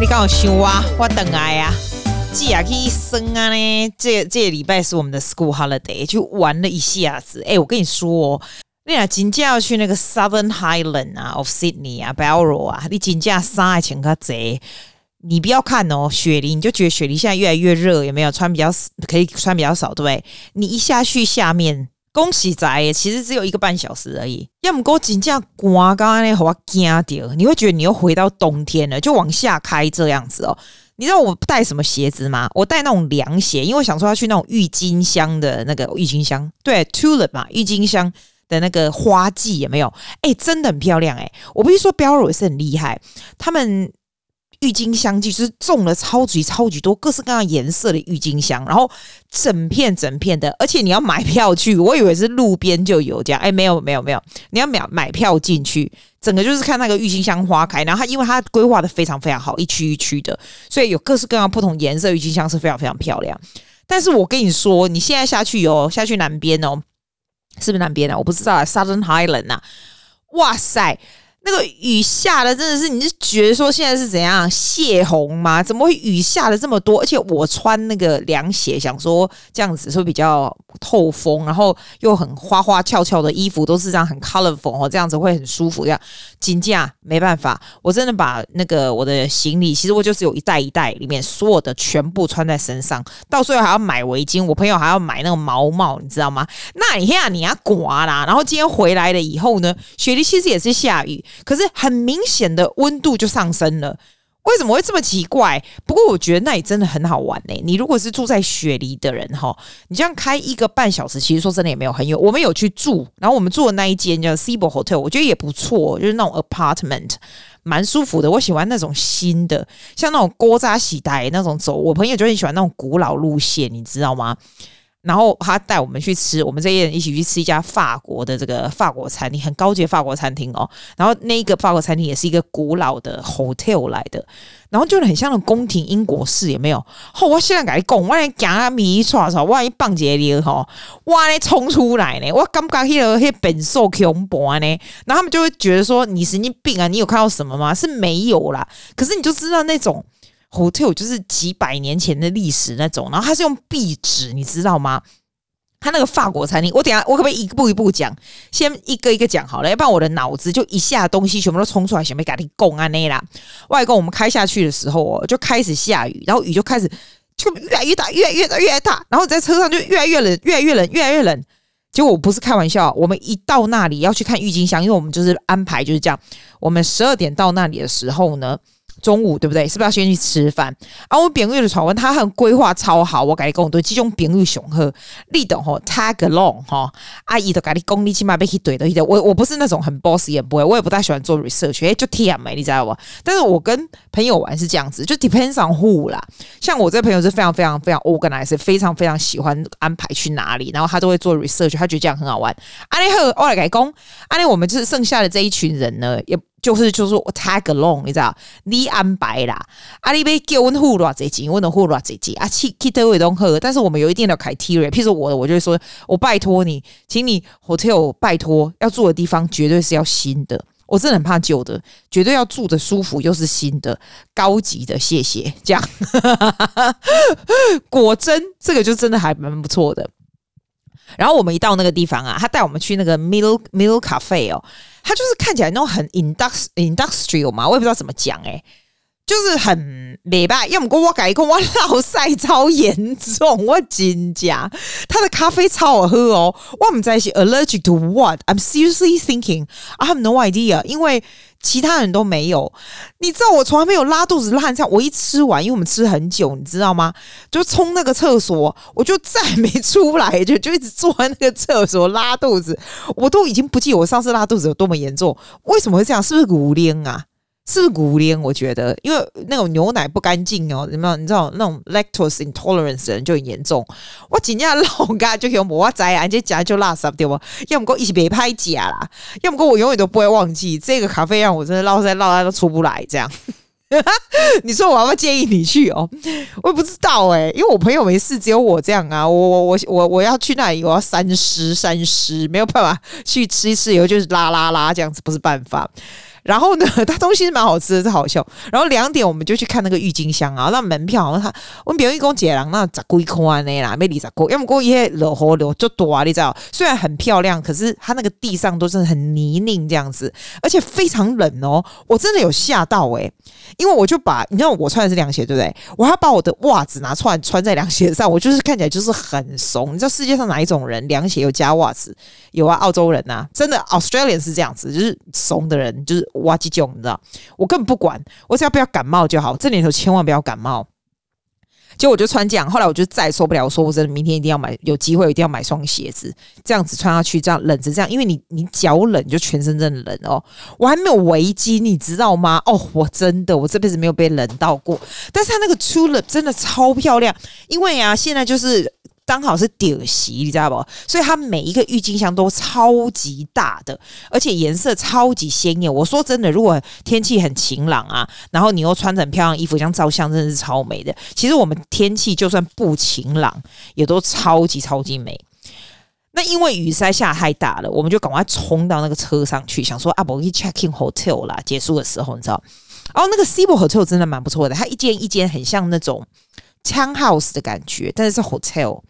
你刚好想我，我等来呀。既然去生啊呢，这这礼拜是我们的 school holiday，就玩了一下子。哎，我跟你说哦，你俩真正要去那个 Southern Highland 啊，of Sydney 啊，Bowral 啊，你真正三个钱个贼。你不要看哦，雪梨，你就觉得雪梨现在越来越热，有没有？穿比较可以穿比较少，对不对？你一下去下面，恭喜仔，其实只有一个半小时而已。要么给我真正刮，刚刚那好我惊掉，你会觉得你又回到冬天了，就往下开这样子哦。你知道我带什么鞋子吗？我带那种凉鞋，因为我想说要去那种郁金香的那个郁金香，对，tulip 嘛，郁金香的那个花季有没有？哎，真的很漂亮哎！我不是说 Bowral 也是很厉害，他们。郁金香季就是种了超级超级多各式各样颜色的郁金香，然后整片整片的，而且你要买票去，我以为是路边就有这样，哎，没有没有没有，你要买买票进去，整个就是看那个郁金香花开，然后它因为它规划的非常非常好，一区一区的，所以有各式各样不同颜色郁金香是非常非常漂亮。但是我跟你说，你现在下去哦，下去南边哦，是不是南边啊？我不知道啊，Southern Highland 啊，哇塞！那个雨下的真的是，你是觉得说现在是怎样泄洪吗？怎么会雨下的这么多？而且我穿那个凉鞋，想说这样子是比较透风，然后又很花花俏俏的衣服都是这样很 colorful 哦，这样子会很舒服。这样金价没办法，我真的把那个我的行李，其实我就是有一袋一袋里面所有的全部穿在身上，到最后还要买围巾，我朋友还要买那个毛帽，你知道吗？那你看你要刮啦，然后今天回来了以后呢，雪梨其实也是下雨。可是很明显的温度就上升了，为什么会这么奇怪？不过我觉得那里真的很好玩呢、你如果是住在雪梨的人哈，你这样开一个半小时，其实说真的也没有很远。我们有去住，然后我们住的那一间叫 Sebo Hotel，我觉得也不错，就是那种 apartment，蛮舒服的。我喜欢那种新的，像那种古早时代那种走。我朋友就很喜欢那种古老路线，你知道吗？然后他带我们去吃，我们这些人一起去吃一家法国的这个法国餐厅，很高级的法国餐厅哦。然后那一个法国餐厅也是一个古老的 hotel 来的，然后就很像那种宫廷英国式，有没有？哦，我现在跟你讲，我讲啊米刷刷，万一棒姐你哈，哇嘞冲出来呢，我刚刚那个那本兽恐怖呢，然后他们就会觉得说你神经病啊，你有看到什么吗？是没有啦，可是你就知道那种。Hotel 就是几百年前的历史那种，然后它是用壁纸，你知道吗？它那个法国餐厅，我等下我可不可以一步一步讲？先一个一个讲好了，要不然我的脑子就一下东西全部都冲出来，想被咖喱贡啊那啦。外公，我们开下去的时候哦，就开始下雨，然后雨就开始就越来越大，越来越大，越来越大，然后在车上就越来越冷，越来越冷，越来越冷。结果我不是开玩笑，我们一到那里要去看郁金香，因为我们就是安排就是这样，我们十二点到那里的时候呢。中午对不对？是不是要先去吃饭？啊，我朋友的传闻，他很规划超好。我跟你讲，对这种朋友雄厚，你懂吼？Tag along 哈，阿姨都跟你讲，你起码被去怼的。我我不是那种很 boss 也不会，我也不太喜欢做 research，哎，就 TM 没，你知道不？但是我跟朋友玩是这样子，就 depends on who 啦。像我这朋友是非常非常非常 organized，非常非常喜欢安排去哪里，然后他都会做 research，他觉得这样很好玩。阿你好，我来跟你讲，阿你我们就是剩下的这一群人呢，也。就是就是我 tag along，你知道？你安排啦，阿你别叫我付偌济钱，我能付偌济钱啊？去去都会都喝，但是我们有一定的 criteria。譬如说我的，我就会说，我拜托你，请你 hotel 拜托要住的地方绝对是要新的，我真的很怕旧的，绝对要住的舒服又是新的、高级的，谢谢。这样，果真这个就真的还蛮不错的。然后我们一到那个地方啊，他带我们去那个 Middle Middle Cafe 哦。他就是看起来那种很 industri industrial 嘛，我也不知道怎么讲诶、欸，就是很礼拜，要么跟我改，跟我老晒超严重，我真假，他的咖啡超好喝哦，我们在一起 allergic to what？I'm seriously thinking I have no idea，因为其他人都没有，你知道我从来没有拉肚子烂这样，我一吃完，因为我们吃很久，你知道吗？就冲那个厕所，我就再没出来，就就一直坐在那个厕所拉肚子，我都已经不记得我上次拉肚子有多么严重，为什么会这样？是不是骨龄啊？是不是骨龄？我觉得，因为那种牛奶不干净哦，有没有？你知道那种 lactose intolerance 人就很严重。我今天老家就用我仔啊，这家就拉圾对不？要么跟我一起别拍假啦，要么跟我永远都不会忘记这个咖啡让我真的绕在绕在都出不来这样。你说我要不要建议你去哦？我也不知道哎、因为我朋友没事，只有我这样啊。我我我我我要去那里，我要三思三思，没有办法去吃一次以后就是拉拉拉这样子，不是办法。然后呢，它东西是蛮好吃的，是好笑。然后两点我们就去看那个郁金香啊，那门票好像他我们别人一共结了，那十几块呢啦，没离十块，要么过一些落河流就多啊，你知道？虽然很漂亮，可是它那个地上都是很泥泞这样子，而且非常冷哦。我真的有吓到诶、因为我就把你知道我穿的是凉鞋对不对？我还把我的袜子拿出来穿在凉鞋上，我就是看起来就是很怂。你知道世界上哪一种人凉鞋有加袜子？有啊，澳洲人呐、真的 Australian 是这样子，就是怂的人就是。哇唧囧，你知道？我根本不管，我只要不要感冒就好。这年头千万不要感冒。结果我就穿这样，后来我就再也受不了，我说我真的明天一定要买，有机会一定要买双鞋子，这样子穿下去，这样冷着这样，因为你你脚冷就全身真的冷哦。我还没有围巾，你知道吗？哦，我真的我这辈子没有被冷到过。但是它那个 tulip 真的超漂亮，因为啊，现在就是。刚好是点席，你知道不？所以它每一个郁金香都超级大的，而且颜色超级鲜艳。我说真的，如果天气很晴朗啊，然后你又穿着很漂亮衣服，像照相真的是超美的。其实我们天气就算不晴朗，也都超级超级美。那因为雨实在下太大了，我们就赶快冲到那个车上去，想说啊，我去 check in hotel 啦。结束的时候，你知道，哦，那个 s i b o Hotel 真的蛮不错的，它一间一间很像那种 townhouse 的感觉，但是是 hotel。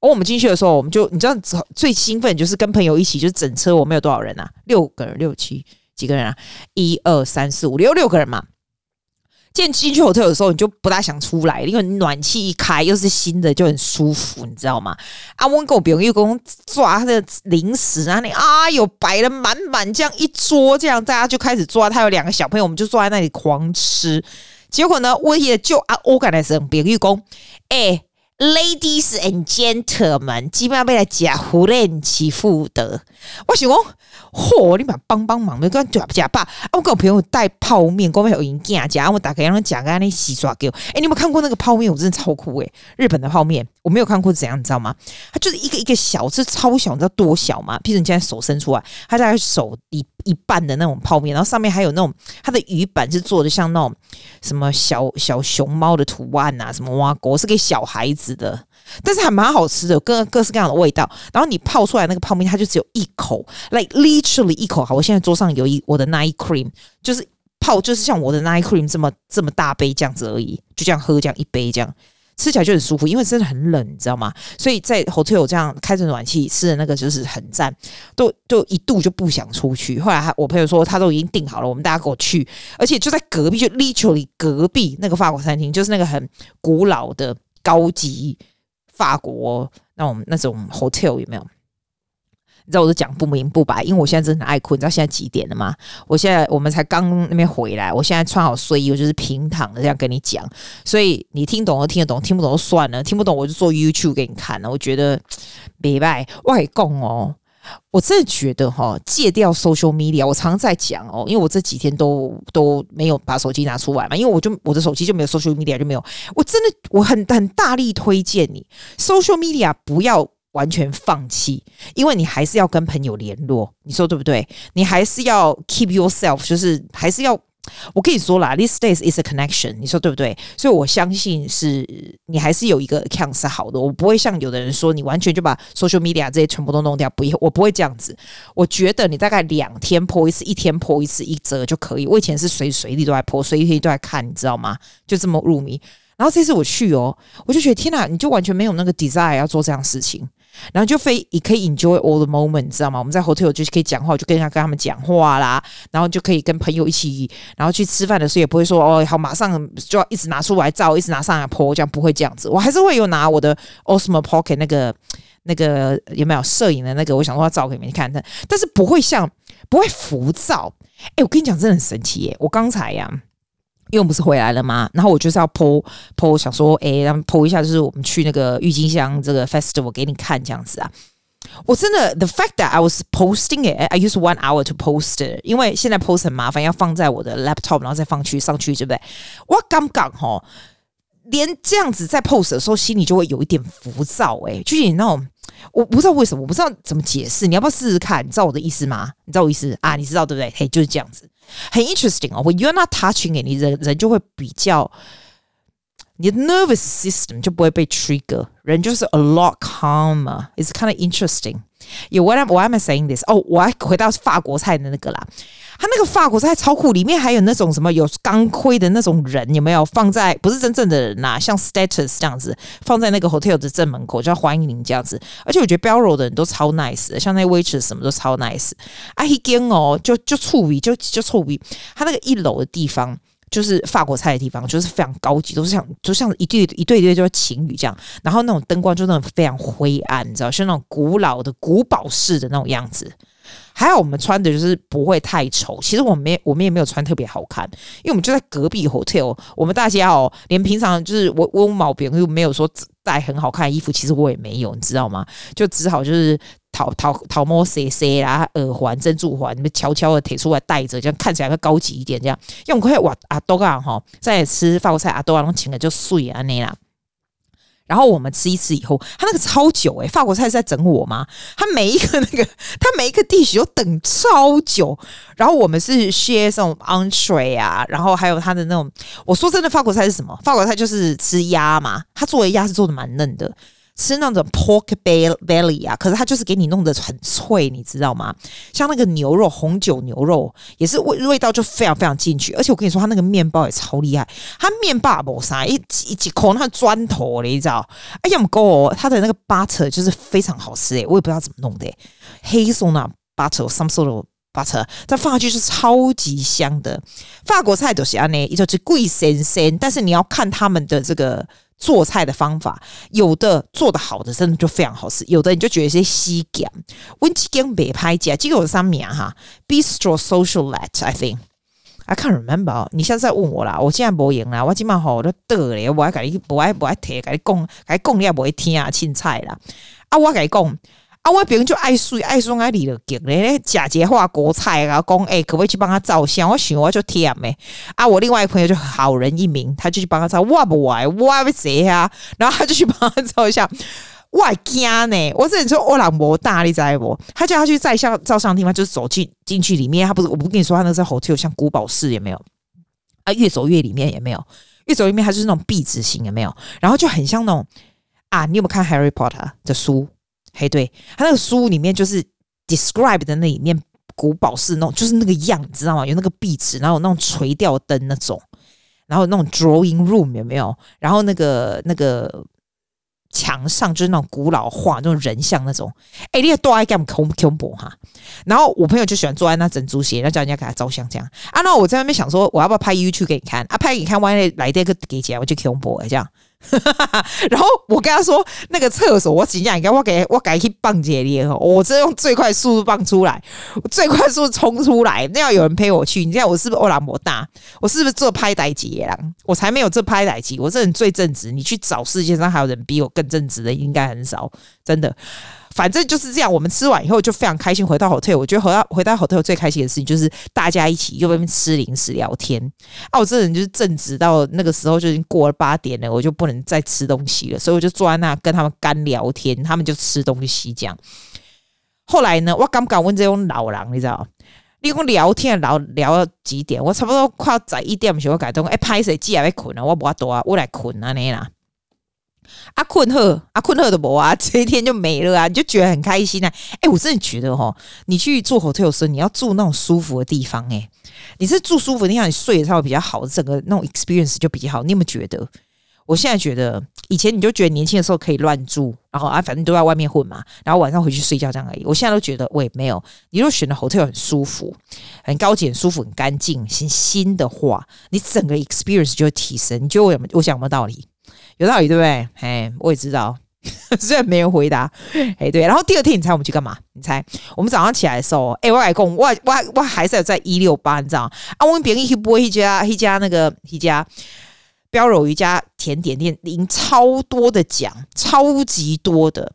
哦，我们进去的时候，我们就你知道最兴奋就是跟朋友一起，就是整车我们有多少人啊？六个人，六七几个人啊？一二三四五六六个人嘛。进进去 hotel 的时候，你就不大想出来，因为暖气一开又是新的，就很舒服，你知道吗？啊，我跟我朋友共抓他的零食啊，你啊有摆了满满这样一桌，这样大家就开始抓。他有两个小朋友，我们就坐在那里狂吃。结果呢，我也就啊，我跟他说，朋友讲，哎。Ladies and gentlemen，基本上被来假胡乱欺负的。我想讲，嚯，你把帮帮忙，没跟假假爸。我跟我朋友带泡面，跟我有人夹夹，我打开让他夹个那洗刷给我。哎，你有没有看过那个泡面？我真的超酷诶、日本的泡面，我没有看过怎样，你知道吗？它就是一个一个小，是超小，你知道多小吗？譬如你现在手伸出来，它大概手一一半的那种泡面，然后上面还有那种它的鱼板是做的像那种什么小小熊猫的图案啊，什么哇国是给小孩子的，但是还蛮好吃的，各各式各样的味道。然后你泡出来那个泡面，它就只有一口，like literally 一口。好，我现在桌上有一我的 night cream，就是泡，就是像我的 night cream 这么这么大杯这样子而已，就这样喝这样一杯这样。吃起来就很舒服，因为真的很冷，你知道吗？所以在 hotel 这样开着暖气吃的那个就是很赞，都都一度就不想出去。后来我朋友说他都已经订好了，我们大家跟我去，而且就在隔壁，就 literally 隔壁那个法国餐厅，就是那个很古老的高级法国那种那种 hotel 有没有？你知道我都讲不明不白，因为我现在真的很爱困。你知道现在几点了吗？我现在我们才刚那边回来，我现在穿好睡衣，我就是平躺的这样跟你讲。所以你听懂就听得懂，听不懂就算了。听不懂我就做 YouTube 给你看了。我觉得 别拜外公哦，我真的觉得哈，戒掉 social media。我常在讲哦，因为我这几天都都没有把手机拿出来嘛，因为我就我的手机就没有 social media 就没有。我真的我很很大力推荐你 social media 不要。完全放弃，因为你还是要跟朋友联络，你说对不对？你还是要 keep yourself，就是还是要。我跟你说啦，these days is a connection，你说对不对？所以我相信是你还是有一个 account 是好的。我不会像有的人说，你完全就把 social media 这些全部都弄掉，不，我不会这样子。我觉得你大概两天泼一次，一天泼一次一折就可以。我以前是随时随地都在泼随时随地都在看，你知道吗？就这么入迷。然后这次我去哦，我就觉得天哪，你就完全没有那个 desire 要做这样事情。然后就非也可以 enjoy all the moment，你知道吗？我们在 hotel 就是可以讲话，就跟他跟他们讲话啦，然后就可以跟朋友一起，然后去吃饭的时候也不会说哦，好，马上就要一直拿出来照，一直拿上来拍这样不会这样子。我还是会有拿我的 Osmo Pocket 那个那个有没有摄影的那个，我想说要照给你们看，但但是不会像不会浮躁。哎，我跟你讲，真的很神奇耶！我刚才呀。因为我不是回来了吗？然后我就是要 po po，想说，哎，然后 po 一下，就是我们去那个郁金香这个 festival 给你看这样子啊。我真的，the fact that I was posting it, I use one hour to post it，因为现在 post 很麻烦，要放在我的 laptop，然后再放去上去，对不对？我刚刚哈，连这样子在 post 的时候，心里就会有一点浮躁，哎，就是你那种，我不知道为什么，我不知道怎么解释，你要不要试试看？你知道我的意思吗？你知道我意思啊？你知道对不对？嘿，就是这样子。很 interesting 哦，when you're not touching it，你人人就会比较，你的 nervous system 就不会被 trigger，人就是 a lot calmer。It's kind of interesting。有 what am why am I saying this？哦，我还回到法国菜的那个啦。 他那个法国菜超酷，里面还有那种什么有钢盔的那种人，有没有放在不是真正的人呐、啊？像 status 这样子放在那个 hotel 的正门口，就要欢迎您这样子。而且我觉得 Belro 的人都超 nice，像那 waitress 什么都超 nice。啊，，he gen 哦，就就触鼻，就就触鼻。他那个一楼的地方就是法国菜的地方，就是非常高级，都是像就像一对一对一对就是情侣这样。然后那种灯光就那种非常灰暗，你知道，是那种古老的古堡式的那种样子。还好我们穿的就是不会太丑，其实我们没我们也没有穿特别好看，因为我们就在隔壁 hotel，我们大家哦，连平常就是我我毛病又没有说带很好看的衣服，其实我也没有，你知道吗？就只好就是桃桃桃摸 C C 啦，耳环、珍珠环，你们悄悄的提出来戴着，这样看起来会高级一点，这样。因为我们可以哇阿多啊哈，在吃法国菜阿多啊，然后请的就碎啊那啦。然后我们吃一次以后，他那个超久诶、法国菜是在整我吗？他每一个那个，他每一个 dish 都等超久。然后我们是 share 这种 entree 啊，然后还有他的那种，我说真的，法国菜是什么？法国菜就是吃鸭嘛，他做的鸭是做的蛮嫩的。吃那种 pork belly 啊，可是它就是给你弄得很脆，你知道吗？像那个牛肉，红酒牛肉也是味味道就非常非常进去，而且我跟你说，它那个面包也超厉害，它面包没啥一一几口那个砖头你知道？哎呀，不够，它的那个 butter 就是非常好吃诶，我也不知道怎么弄的，黑松那 butter，some sort of butter，再放下去是超级香的。法国菜都是安呢，一就是贵鲜鲜，但是你要看他们的这个。做菜的方法，有的做的好的真的就非常好吃，有的你就觉得是西咸。温基跟北拍家，这个有三名哈，Bistro Socialette，I think，I can't remember。你现在问我啦，我现在不赢啦，我今晚好都得咧，我还跟你不爱不爱提，跟你讲，跟你讲你也不会听啊，青菜啦，啊，我跟你讲。啊，我别人就爱水爱送爱理了，给咧假节化国菜啊，讲诶、欸，可不可以去帮他照相？我想我就贴诶。啊，我另外一个朋友就好人一名，他就去帮他照，我不爱，我要谁啊？然后他就去帮他照一下，我惊呢，我这里说我老婆大力在不？他叫他去照相照相的地方，就是走进进去里面，他不是我不跟你说，他那个是 hotel 像古堡式有没有？啊，越走越里面也没有，越走里面它就是那种壁纸型有没有？然后就很像那种啊，你有没有看 Harry Potter 的书？嘿，对，他那个书里面就是 describe 的那里面古堡式那种，就是那个样，知道吗？有那个壁纸，然后有那种垂吊灯那种，然后那种 drawing room 有没有？然后那个那个墙上就是那种古老画那种人像那种。哎，你也多爱干恐恐怖哈？然后我朋友就喜欢坐在那整组鞋，然后叫人家给他照相这样。啊，那我在那边想说，我要不要拍 YouTube 给你看？啊，拍给你看，万一来这个给钱，我就恐怖这样。然后我跟他说，那个厕所我尽量应该我给我改去棒姐里哦，我这用最快速度棒出来，最快速度冲出来，那要有人陪我去。你知道我是不是欧拉摩大？我是不是做拍歹姐啦？我才没有这拍歹姐，我这人最正直。你去找世界上还有人比我更正直的，应该很少，真的。反正就是这样，我们吃完以后就非常开心。回到 hotel，我觉得回到回到 hotel 最开心的事情就是大家一起又在那边吃零食聊天。啊，我这人就是正直到那个时候就已经过了八点了，我就不能再吃东西了，所以我就坐在那跟他们干聊天，他们就吃东西这样。后来呢，我敢不敢问这种老人，你知道？你跟我聊天聊聊到几点？我差不多快要十一点的时候改动，哎，拍谁记还没困啊？我不要多啊，我来困啊你啦。阿困贺，阿困贺的不啊，这一天就没了啊，你就觉得很开心啊。哎、我真的觉得齁，你去住 hotel 时候，你要住那种舒服的地方、欸。哎，你是住舒服的地方，你睡的时候比较好，整个那种 experience 就比较好。你有没有觉得？我现在觉得，以前你就觉得年轻的时候可以乱住，然后啊，反正都在外面混嘛，然后晚上回去睡觉这样而已。我现在都觉得，喂没有。你如果选的 hotel 很舒服、很高级、很舒服、很干净、新新的话，你整个 experience 就会提升。你觉得我有没？我讲有没有道理？有道理对不对？哎，我也知道，虽然没人回答。哎，对。然后第二天，你猜我们去干嘛？你猜？我们早上起来的时候，哎，我来讲，我我我还是有在一六八，你知道？啊，我们别人去播一家一家那个一家标柔一家甜点店，赢超多的奖，超级多的。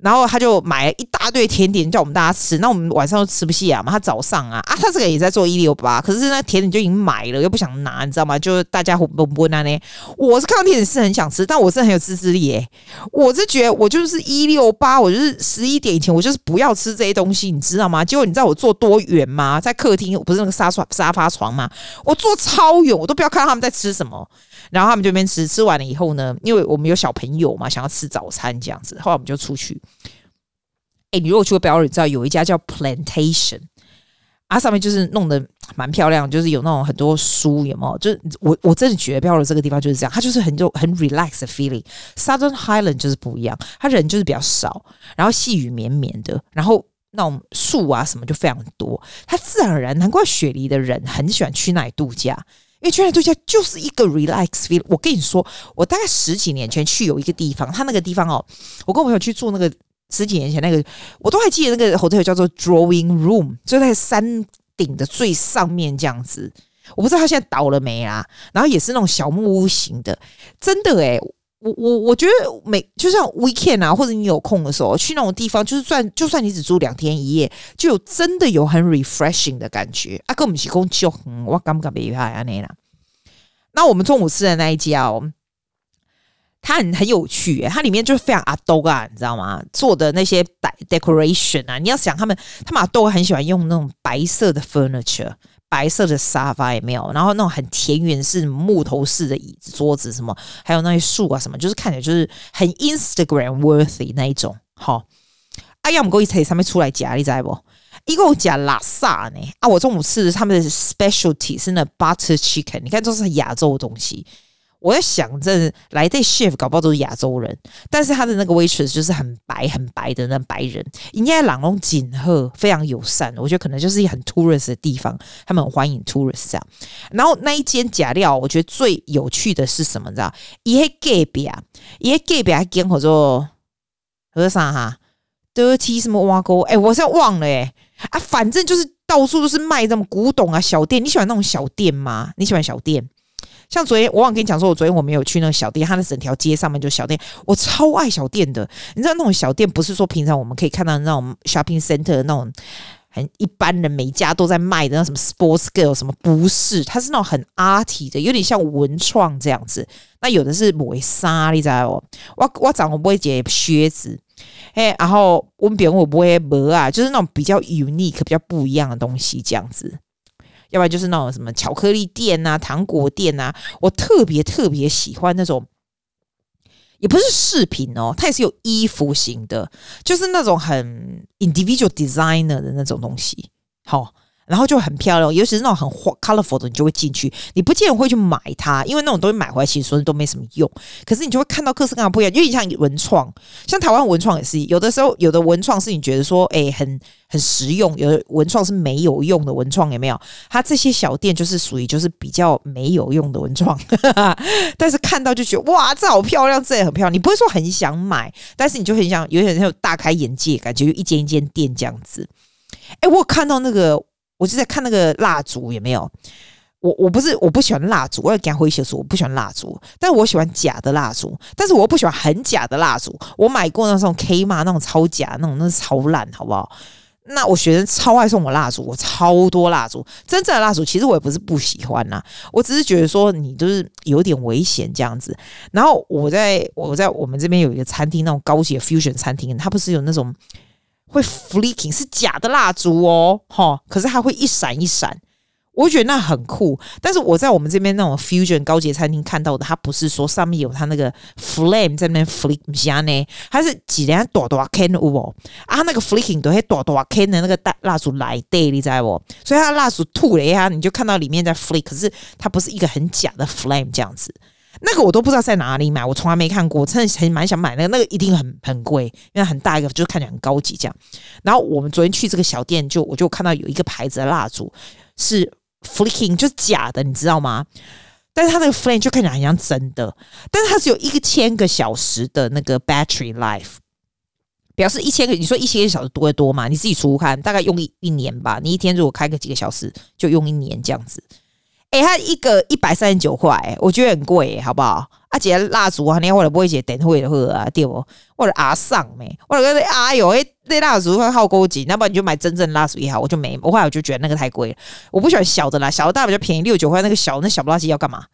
然后他就买了一大堆甜点叫我们大家吃，那我们晚上都吃不下嘛。他早上啊啊，他这个也在做一六八，可是那甜点就已经买了，又不想拿，你知道吗？就大家混不混啊？呢，我是看到甜点是很想吃，但我是很有自制力诶、欸。我是觉得我就是一六八，我就是十一点以前，我就是不要吃这些东西，你知道吗？结果你知道我坐多远吗？在客厅，不是那个沙发沙发床吗？我坐超远，我都不要看到他们在吃什么。然后他们就边吃，吃完了以后呢，因为我们有小朋友嘛，想要吃早餐这样子，后来我们就出去。哎，你如果去过不尔你知道有一家叫 Plantation 啊，上面就是弄得蛮漂亮，就是有那种很多书，有没有？就是我我真的觉得漂流这个地方就是这样，它就是很就很 relax 的 feeling。Southern Highland 就是不一样，它人就是比较少，然后细雨绵绵的，然后那种树啊什么就非常多，它自然而然，难怪雪梨的人很喜欢去那里度假，因为去那度假就是一个 relax feel。我跟你说，我大概十几年前去有一个地方，他那个地方哦，我跟我朋友去住那个。十几年前那个，我都还记得那个 hotel 叫做 Drawing Room，就在山顶的最上面这样子。我不知道他现在倒了没啦？然后也是那种小木屋型的，真的诶、我我我觉得每就像 weekend 啊，或者你有空的时候去那种地方，就是算就算你只住两天一夜，就有真的有很 refreshing 的感觉啊。跟我们一起共就，我敢不敢别怕啊？那。那我们中午吃的那一家哦。它很很有趣，欸，它里面就是非常阿兜啊，你知道吗？做的那些 decoration 啊，你要想他们，他们阿兜很喜欢用那种白色的 furniture，白色的沙发也没有，然后那种很田园式木头式的椅子、桌子什么，还有那些树啊什么，就是看起来就是很 Instagram worthy 那一种。好，哎呀，我们过一车上面出来夹，你知道不？一共夹拉萨呢？啊，我中午吃的他们的 specialty 是那 butter chicken，你看都是亚洲的东西。我在想，这来这 chef 搞不好都是亚洲人，但是他的那个 waitress 就是很白很白的那白人，应该朗龙锦鹤非常友善，我觉得可能就是一很 tourist 的地方，他们很欢迎 tourist 这样。然后那一间假料，我觉得最有趣的是什么？你知道？一个隔壁啊，一个隔壁还跟我说和尚哈，dirty 什么挖沟？哎，我现在忘了哎、啊，反正就是到处都是卖这种古董啊小店。你喜欢那种小店吗？你喜欢小店？像昨天，我忘跟你讲说，我昨天我没有去那个小店，它的整条街上面就小店，我超爱小店的。你知道那种小店不是说平常我们可以看到那种 shopping center 的那种很一般人每家都在卖的那什么 sports girl 什么，不是，它是那种很 arty 的，有点像文创这样子。那有的是抹纱，你知道哦？我我长我不会解靴子，哎，然后我们别人我不会磨啊，就是那种比较 unique、比较不一样的东西这样子。要不然就是那种什么巧克力店啊、糖果店啊，我特别特别喜欢那种，也不是饰品哦，它也是有衣服型的，就是那种很 individual designer 的那种东西，好。然后就很漂亮，尤其是那种很 colorful 的，你就会进去。你不见得会去买它，因为那种东西买回来其实说都没什么用。可是你就会看到各式各样不一样，因为像文创，像台湾文创也是，有的时候有的文创是你觉得说，哎，很很实用；有的文创是没有用的文创，有没有？它这些小店就是属于就是比较没有用的文创，但是看到就觉得哇，这好漂亮，这也很漂亮。你不会说很想买，但是你就很想，有点像大开眼界，感觉一间一间店这样子。哎，我有看到那个。我就在看那个蜡烛有没有？我我不是我不喜欢蜡烛，我要给他回写说我不喜欢蜡烛，但是我喜欢假的蜡烛，但是我又不喜欢很假的蜡烛。我买过那种 K 嘛，那种超假那种，那是超烂，好不好？那我学生超爱送我蜡烛，我超多蜡烛。真正的蜡烛其实我也不是不喜欢呐，我只是觉得说你就是有点危险这样子。然后我在我在我们这边有一个餐厅，那种高级的 fusion 餐厅，它不是有那种。会 flicking 是假的蜡烛哦，哈，可是它会一闪一闪，我觉得那很酷。但是我在我们这边那种 fusion 高级餐厅看到的，它不是说上面有它那个 flame 在那边 flick 下呢，它是几连朵朵 can 哦，啊，那个 flicking 都会朵朵 can 的那个大蜡烛来对，你知道不？所以它蜡烛吐了一下，你就看到里面在 flick，可是它不是一个很假的 flame 这样子。那个我都不知道在哪里买，我从来没看过，真的很蛮想买那个，那个一定很很贵，因为很大一个，就是看起来很高级这样。然后我们昨天去这个小店，就我就看到有一个牌子的蜡烛是 flicking，就是假的，你知道吗？但是它那个 flame 就看起来很像真的，但是它只有一千个小时的那个 battery life，表示一千个，你说一千个小时多得多嘛？你自己数数看，大概用一一年吧。你一天如果开个几个小时，就用一年这样子。哎、它一个一百三十九块，我觉得很贵，好不好？啊，姐蜡烛啊，你或者不会姐点会的喝啊，对不？或者阿上没，或者说哎呦，哎，那蜡烛会耗高级，那不然你就买真正蜡烛也好，我就没，我后来我就觉得那个太贵了，我不喜欢小的啦，小的大比较便宜，六九块那个小那小不拉几要干嘛？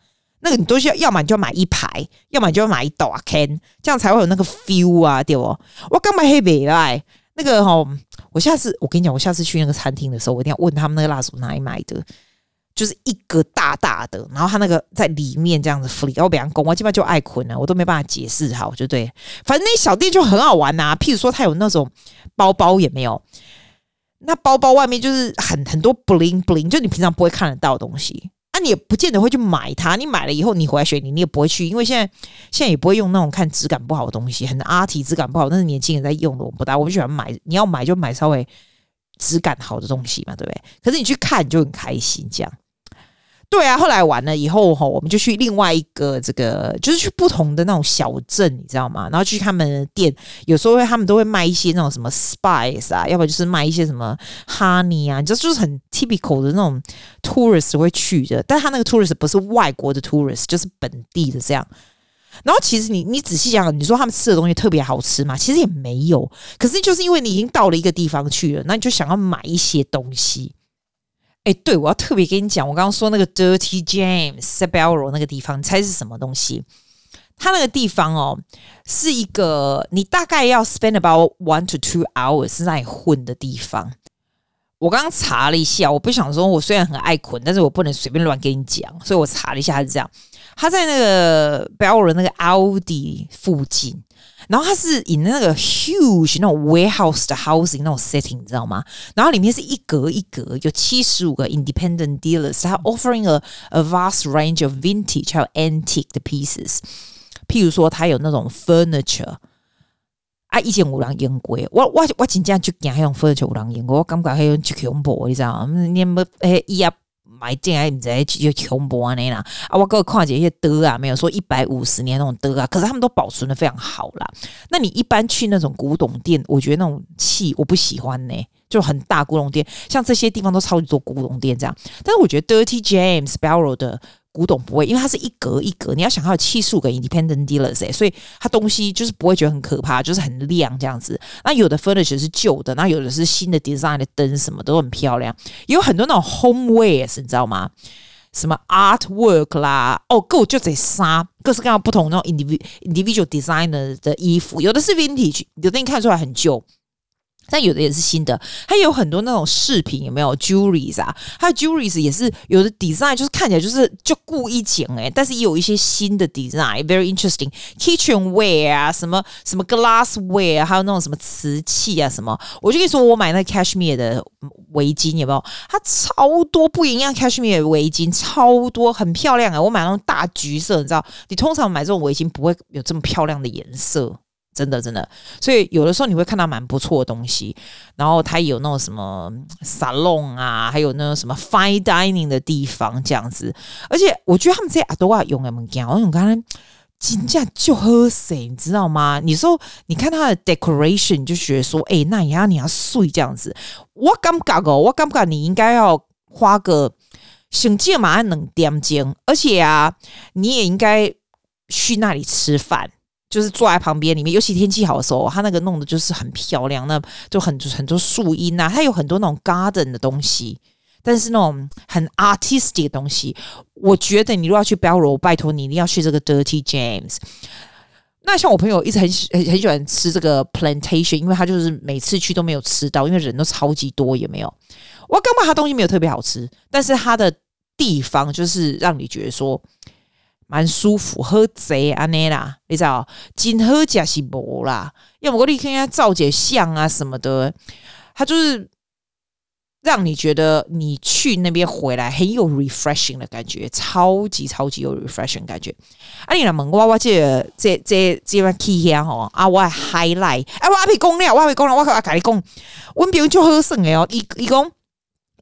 那个你都需要，要么你就买一排，要么你就买一斗啊 can，这样才会有那个 feel 啊，对不？我刚买黑白来，那个哈，我下次我跟你讲，我下次去那个餐厅的时候，我一定要问他们那个蜡烛哪里买的。就是一个大大的，然后它那个在里面这样子 flick，我比方讲，我基本上就爱困了，我都没办法解释好，就对。反正那小店就很好玩呐、譬如说它有那种包包也没有，那包包外面就是很很多 bling bling，就你平常不会看得到的东西。那、啊、你也不见得会去买它，你买了以后你回来雪梨，你也不会去，因为现在现在也不会用那种看质感不好的东西，很阿提质感不好，但是年轻人在用的，我不大，我不喜欢买。你要买就买稍微质感好的东西嘛，对不对？可是你去看你就很开心，这样。对啊，后来完了以后哈，我们就去另外一个这个，就是去不同的那种小镇，你知道吗？然后去他们的店，有时候会他们都会卖一些那种什么 spice 啊，要不然就是卖一些什么 honey 啊，就就是很 typical 的那种 tourist 会去的。但他那个 tourist 不是外国的 tourist，就是本地的这样。然后其实你你仔细想想，你说他们吃的东西特别好吃吗？其实也没有。可是就是因为你已经到了一个地方去了，那你就想要买一些东西。哎，对，我要特别跟你讲，我刚刚说那个 Dirty James 在 Bowral 那个地方，你猜是什么东西？它那个地方哦，是一个你大概要 spend about one to two hours 是在混的地方。我刚刚查了一下，我不想说，我虽然很爱捆，但是我不能随便乱跟你讲，所以我查了一下，是这样。它在那个 b e l r o 那个 Audi 附近。然后它是以那个 huge 那种 warehouse 的 housing 那种 setting，你知道吗？然后里面是一格一格，有七十五个 independent dealers，它 offering a a vast range of vintage 还有 antique 的 pieces。譬如说，它有那种 furniture 啊，以前有人用过，我我我真正就惊那种 furniture 有人用过，我感觉还有就恐怖，你知道吗？你们诶一样。买进来你在就穷博安那啦啊！我各位看见一些的啊，没有说一百五十年那种的啊，可是他们都保存的非常好啦。那你一般去那种古董店，我觉得那种气我不喜欢呢、就很大古董店，像这些地方都超级多古董店这样。但是我觉得 Dirty James Barrow 的。古董不会，因为它是一格一格，你要想它有七十五个 independent dealers，欸，所以它东西就是不会觉得很可怕，就是很亮这样子。那有的 furniture 是旧的，那有的是新的 design 的灯，什么都很漂亮。有很多那种 homewares，你知道吗？什么 artwork 啦，哦，各就得杀，各式各样不同那种 individual individual designer 的衣服，有的是 vintage，有的你看出来很旧。但有的也是新的，它有很多那种饰品，有没有 jewelries 啊？它的 jewelries 也是有的 design，就是看起来就是就故意剪诶，但是也有一些新的 design，very interesting。kitchenware 啊，什么什么 glassware，还有那种什么瓷器啊，什么。我就跟你说，我买那 cashmere 的围巾有没有？它超多不一样 cashmere 的围巾，超多很漂亮啊！我买那种大橘色，你知道，你通常买这种围巾不会有这么漂亮的颜色。真的，真的，所以有的时候你会看到蛮不错的东西，然后它有那种什么 salon 啊，还有那种什么 fine dining 的地方这样子，而且我觉得他们这些阿多瓦用的物件，我用刚才金价就喝死，你知道吗？你说你看它的 decoration，就觉得说，哎、那你要你要睡这样子，我感觉哦，我感觉你应该要花个省劲嘛，能点睛，而且啊，你也应该去那里吃饭。就是坐在旁边里面，尤其天气好的时候，它那个弄的就是很漂亮，那就很很多树荫呐，它有很多那种 garden 的东西，但是那种很 artistic 的东西，我觉得你如果要去 Bowral，拜托你一定要去这个 Dirty James。那像我朋友一直很喜很喜欢吃这个 plantation，因为他就是每次去都没有吃到，因为人都超级多，也没有？我根本他东西没有特别好吃，但是他的地方就是让你觉得说。蛮舒服，喝贼安尼啦，你知道？真喝假是无啦，要不我你看看照解相啊什么的，它就是让你觉得你去那边回来很有 refreshing 的感觉，超级超级有 refreshing 感觉。啊，你来问我，我这个、这这这番气象吼啊，我 highlight，哎，我阿皮讲了，我阿皮讲了，我阿跟你讲，我朋友就好耍的哦，伊伊讲。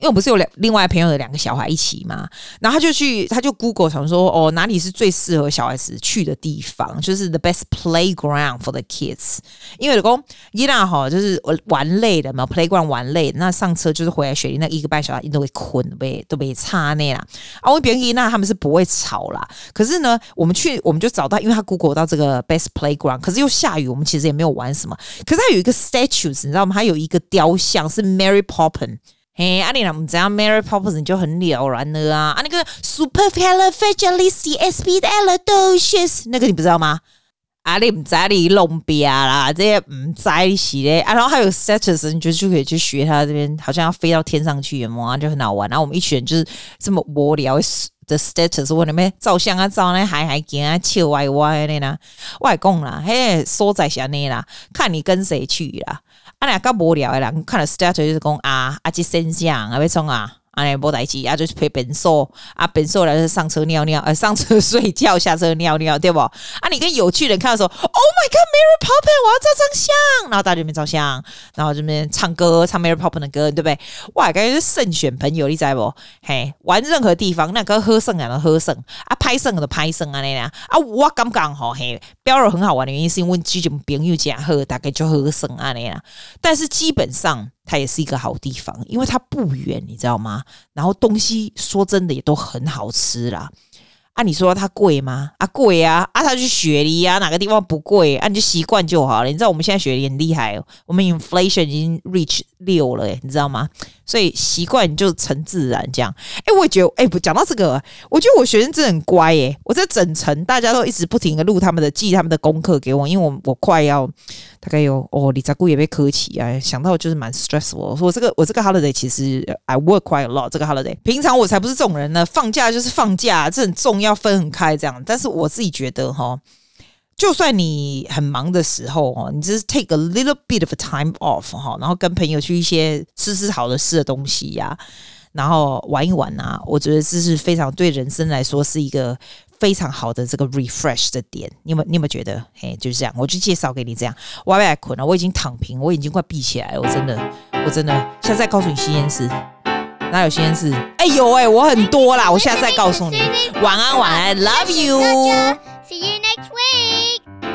因为我不是有两另外朋友的两个小孩一起嘛，然后他就去，他就 Google 想说，哦，哪里是最适合小孩子去的地方，就是 the best playground for the kids。因为老公伊娜哈，就是玩累了嘛，playground 玩累，那上车就是回来雪梨那一个半小时，都会困呗，都被差那啦。啊，我别人伊娜他们是不会吵啦，可是呢，我们去我们就找到，因为他 Google 到这个 best playground，可是又下雨，我们其实也没有玩什么。可是他有一个 statues，你知道吗？他有一个雕像是 Mary Poppins。嘿，阿你俩不知道 Mary Poppins 你就很了然了啊！啊，那个 Supercalifragilisticexpialidocious 那个你不知道吗？阿你不知道你弄别啦，这些不在是嘞。啊，然后还有 statues 你就就可以去学他这边，好像要飞到天上去嘛，就很好玩。然后我们一群人就是这么无聊，的 status，我那边照相啊，照那还还行啊，笑歪歪的呢。我还讲啦，嘿，所在啥呢啦？看你跟谁去啦。啊，俩较无聊的啦，看了 status 就是讲啊，啊，去升相啊，要冲啊。啊，你无代志，啊，就是陪本寿啊，本寿来是上车尿尿，呃，上车 睡觉，下车尿尿，对不？啊，你跟有趣人看的时候，Oh my God，Mary Poppins，我要照张相，然后大家这边照相，然后这边唱歌，唱 Mary Poppins 的歌，对不对？哇，感觉是慎选朋友，你知不？嘿，玩任何地方，那个喝剩啊的喝剩，啊，拍剩的拍剩啊那样啊，我刚刚好嘿，标了很好玩的原因是因为这种朋友讲喝，大概就喝剩啊那样，但是基本上。它也是一个好地方，因为它不远，你知道吗？然后东西说真的也都很好吃啦。啊，你说它贵吗？啊，贵啊！啊，它去雪梨啊，哪个地方不贵？啊，你就习惯就好了。你知道我们现在雪梨很厉害哦，我们 inflation 已经 reach 六了，诶，你知道吗？所以习惯就成自然这样。哎、我也觉得，哎、不讲到这个，我觉得我学生真的很乖耶。我在整层大家都一直不停的录他们的记他们的功课给我，因为我我快要大概有哦，李扎姑也被科起啊，想到就是蛮 stressful。我说我这个我这个 holiday 其实 I work quite a lot。这个 holiday 平常我才不是这种人呢，放假就是放假，这很重要分很开这样。但是我自己觉得哈。就算你很忙的时候哦，你只是 take a little bit of a time off 哈，然后跟朋友去一些吃吃好的吃的东西呀、啊，然后玩一玩啊，我觉得这是非常对人生来说是一个非常好的这个 refresh 的点。你有没有你有没有觉得？嘿，就是这样，我就介绍给你这样。我被困了，我已经躺平，我眼睛快闭起来了，我真的，我真的。下次再告诉你新鲜事，哪有新鲜事？哎呦哎，我很多啦，我下次再告诉你。晚安晚安，love you。See you next week.